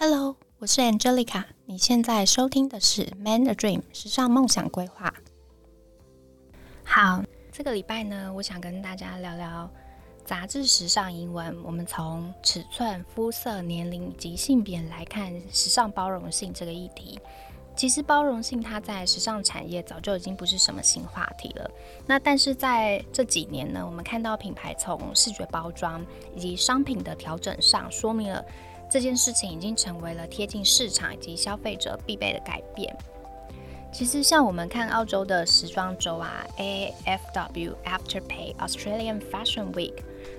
Hello，我是 Angelica。你现在收听的是《Man a Dream》时尚梦想规划。好，这个礼拜呢，我想跟大家聊聊杂志时尚英文。我们从尺寸、肤色、年龄以及性别来看时尚包容性这个议题。其实包容性它在时尚产业早就已经不是什么新话题了。那但是在这几年呢，我们看到品牌从视觉包装以及商品的调整上，说明了。这件事情已经成为了贴近市场以及消费者必备的改变。其实，像我们看澳洲的时装周啊，AFW Afterpay Australian Fashion Week，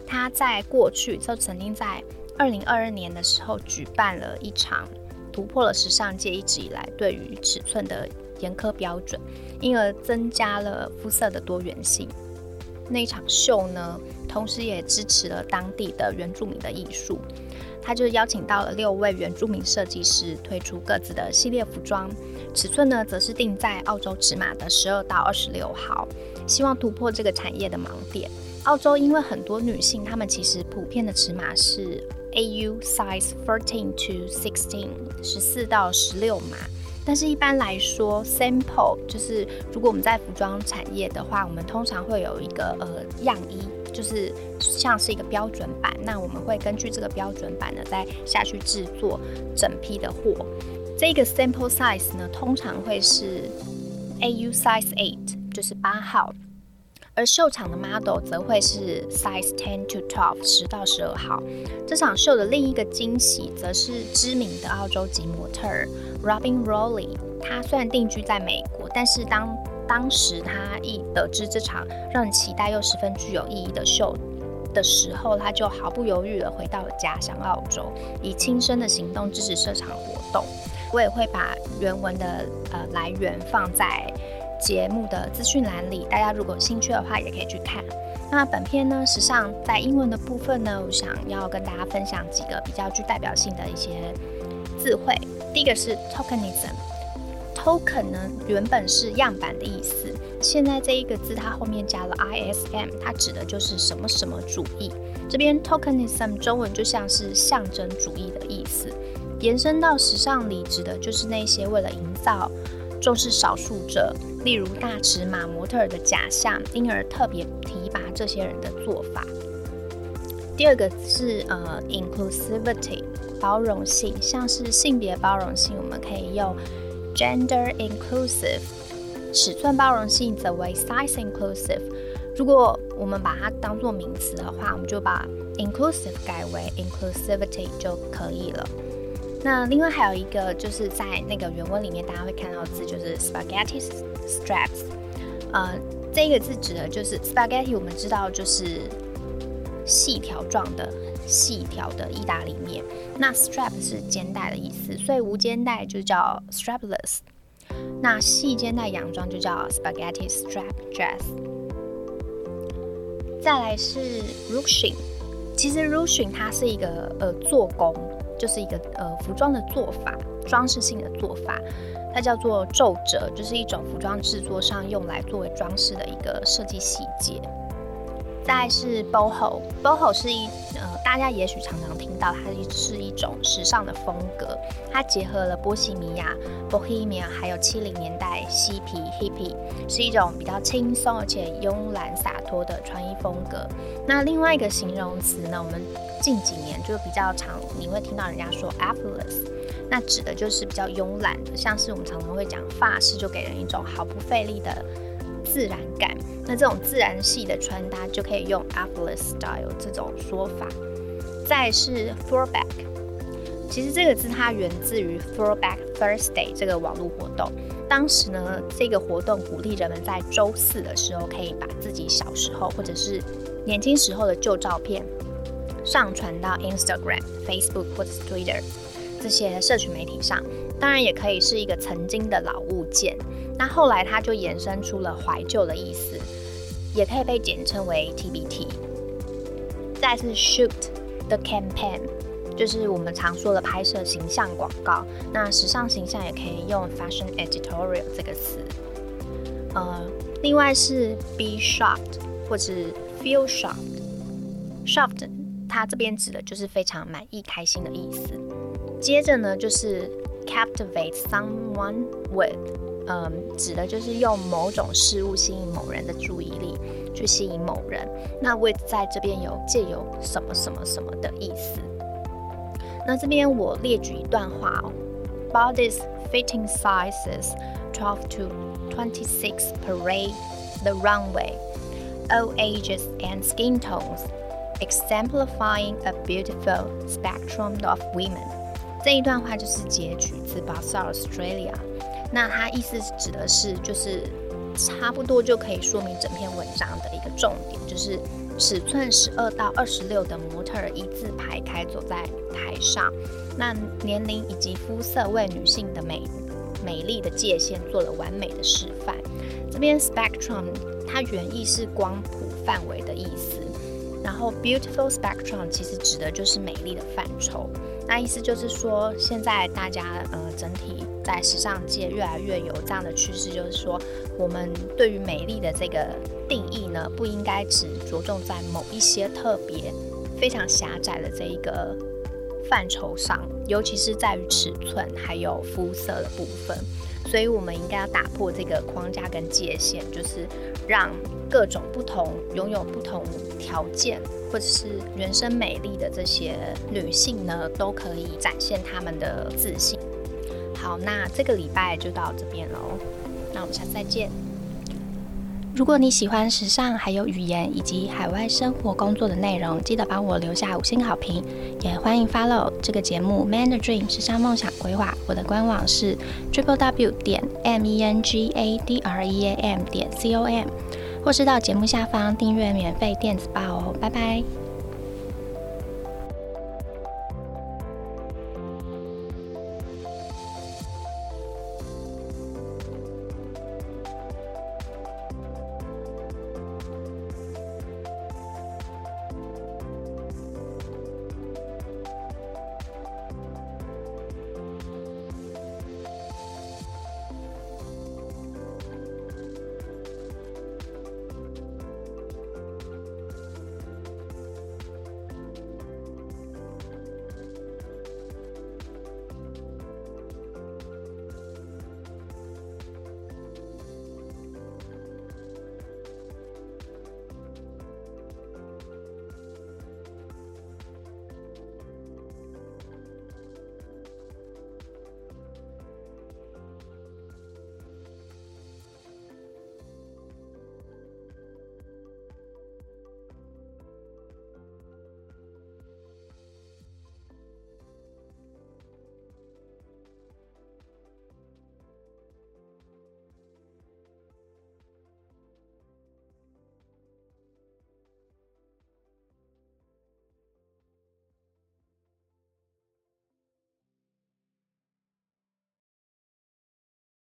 它在过去就曾经在二零二二年的时候举办了一场突破了时尚界一直以来对于尺寸的严苛标准，因而增加了肤色的多元性。那场秀呢，同时也支持了当地的原住民的艺术。他就邀请到了六位原住民设计师推出各自的系列服装，尺寸呢则是定在澳洲尺码的十二到二十六号，希望突破这个产业的盲点。澳洲因为很多女性，她们其实普遍的尺码是 AU size thirteen to sixteen，十四到十六码。但是一般来说，sample 就是如果我们在服装产业的话，我们通常会有一个呃样衣。就是像是一个标准版，那我们会根据这个标准版呢，再下去制作整批的货。这个 sample size 呢，通常会是 AU size eight，就是八号，而秀场的 model 则会是 size ten to twelve，十到十二号。这场秀的另一个惊喜，则是知名的澳洲籍模特儿 Robin Rowley，他虽然定居在美国，但是当当时他一得知这场让人期待又十分具有意义的秀的时候，他就毫不犹豫地回到了家乡澳洲，以亲身的行动支持这场活动。我也会把原文的呃来源放在节目的资讯栏里，大家如果有兴趣的话也可以去看。那本篇呢，时尚在英文的部分呢，我想要跟大家分享几个比较具代表性的一些字汇。第一个是 tokenism。Token 呢，原本是样板的意思，现在这一个字它后面加了 ism，它指的就是什么什么主义。这边 tokenism 中文就像是象征主义的意思，延伸到时尚里，指的就是那些为了营造重视少数者，例如大尺码模特儿的假象，因而特别提拔这些人的做法。第二个是呃 inclusivity 包容性，像是性别包容性，我们可以用。Gender inclusive，尺寸包容性则为 size inclusive。如果我们把它当做名词的话，我们就把 inclusive 改为 inclusivity 就可以了。那另外还有一个就是在那个原文里面大家会看到字就是 spaghetti straps，呃，这个字指的就是 spaghetti，我们知道就是细条状的。细条的意大利面，那 strap 是肩带的意思，所以无肩带就叫 strapless。那细肩带洋装就叫 spaghetti strap dress。再来是 ruching，其实 ruching 它是一个呃做工，就是一个呃服装的做法，装饰性的做法，它叫做皱褶，就是一种服装制作上用来作为装饰的一个设计细节。再是 boho，boho 是一呃，大家也许常常听到，它是一种时尚的风格，它结合了波西米亚 （Bohemian） 还有七零年代嬉皮 （Hippie），是一种比较轻松而且慵懒洒脱的穿衣风格。那另外一个形容词呢，我们近几年就比较常你会听到人家说 effortless，那指的就是比较慵懒的，像是我们常常会讲法式，就给人一种毫不费力的。自然感，那这种自然系的穿搭就可以用 a f f l e s style 这种说法。再是 throwback，其实这个字它源自于 Throwback Thursday 这个网络活动。当时呢，这个活动鼓励人们在周四的时候可以把自己小时候或者是年轻时候的旧照片上传到 Instagram、Facebook 或者 Twitter 这些社群媒体上。当然，也可以是一个曾经的老物件。那后来它就衍生出了怀旧的意思，也可以被简称为 TBT。再是 shoot the campaign，就是我们常说的拍摄形象广告。那时尚形象也可以用 fashion editorial 这个词。呃，另外是 be shocked 或者 feel shocked。shocked 它这边指的就是非常满意、开心的意思。接着呢，就是 captivate someone with，嗯，指的就是用某种事物吸引某人的注意力，去吸引某人。那 with 在这边有借由什么什么什么的意思。那这边我列举一段话哦：Bodies fitting sizes twelve to twenty six parade the runway, all ages and skin tones, exemplifying a beautiful spectrum of women. 这一段话就是截取自《baza Australia》，那它意思指的是，就是差不多就可以说明整篇文章的一个重点，就是尺寸十二到二十六的模特儿一字排开走在台上，那年龄以及肤色为女性的美美丽的界限做了完美的示范。这边 spectrum 它原意是光谱范围的意思，然后 beautiful spectrum 其实指的就是美丽的范畴。那意思就是说，现在大家呃整体在时尚界越来越有这样的趋势，就是说，我们对于美丽的这个定义呢，不应该只着重在某一些特别非常狭窄的这一个范畴上，尤其是在于尺寸还有肤色的部分。所以，我们应该要打破这个框架跟界限，就是让各种不同、拥有不同条件或者是原生美丽的这些女性呢，都可以展现她们的自信。好，那这个礼拜就到这边喽，那我们下次再见。如果你喜欢时尚，还有语言以及海外生活工作的内容，记得帮我留下五星好评，也欢迎 follow 这个节目《Man the Dream 时尚梦想规划》。我的官网是 triple w 点 m e n g a d r e a m 点 c o m，或是到节目下方订阅免费电子报哦。拜拜。